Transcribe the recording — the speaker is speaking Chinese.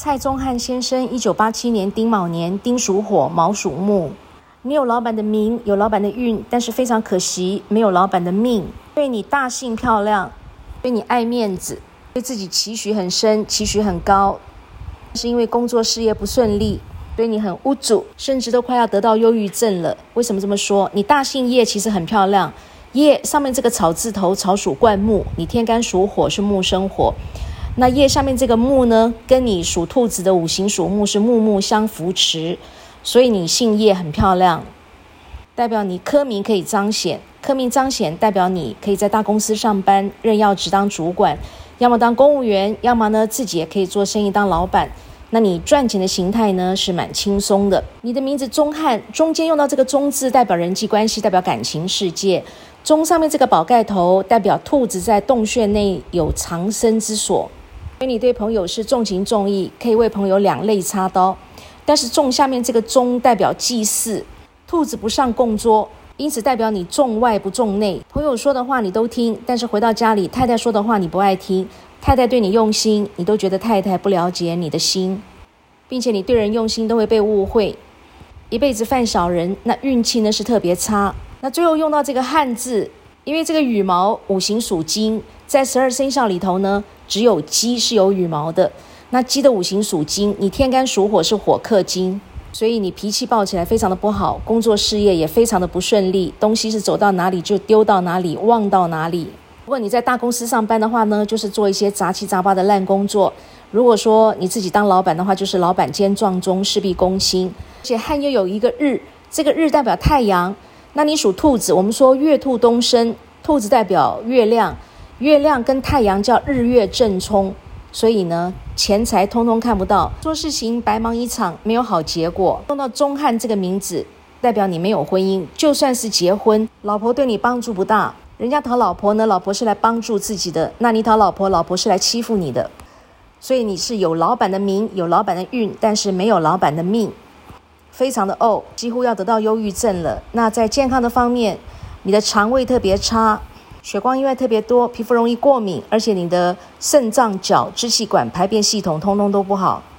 蔡宗翰先生，一九八七年丁卯年，丁属火，卯属木。你有老板的名，有老板的运，但是非常可惜，没有老板的命。对你大性漂亮，对你爱面子，对自己期许很深，期许很高，是因为工作事业不顺利，对你很无助，甚至都快要得到忧郁症了。为什么这么说？你大姓叶其实很漂亮，叶上面这个草字头，草属灌木，你天干属火，是木生火。那叶下面这个木呢，跟你属兔子的五行属木是木木相扶持，所以你姓叶很漂亮，代表你科名可以彰显，科名彰显代表你可以在大公司上班，任要职当主管，要么当公务员，要么呢自己也可以做生意当老板。那你赚钱的形态呢是蛮轻松的。你的名字钟汉，中间用到这个钟字，代表人际关系，代表感情世界。钟上面这个宝盖头，代表兔子在洞穴内有藏身之所。所以你对朋友是重情重义，可以为朋友两肋插刀。但是重下面这个钟代表祭祀，兔子不上供桌，因此代表你重外不重内。朋友说的话你都听，但是回到家里，太太说的话你不爱听。太太对你用心，你都觉得太太不了解你的心，并且你对人用心都会被误会，一辈子犯小人，那运气呢是特别差。那最后用到这个汉字，因为这个羽毛五行属金，在十二生肖里头呢。只有鸡是有羽毛的，那鸡的五行属金，你天干属火是火克金，所以你脾气暴起来非常的不好，工作事业也非常的不顺利，东西是走到哪里就丢到哪里，忘到哪里。如果你在大公司上班的话呢，就是做一些杂七杂八的烂工作；如果说你自己当老板的话，就是老板兼撞钟，事必躬亲。而且汉又有一个日，这个日代表太阳，那你属兔子，我们说月兔东升，兔子代表月亮。月亮跟太阳叫日月正冲，所以呢，钱财通通看不到，做事情白忙一场，没有好结果。用到钟汉这个名字，代表你没有婚姻，就算是结婚，老婆对你帮助不大。人家讨老婆呢，老婆是来帮助自己的，那你讨老婆，老婆是来欺负你的。所以你是有老板的名，有老板的运，但是没有老板的命，非常的哦，几乎要得到忧郁症了。那在健康的方面，你的肠胃特别差。血光因为特别多，皮肤容易过敏，而且你的肾脏、脚、支气管、排便系统通通都不好。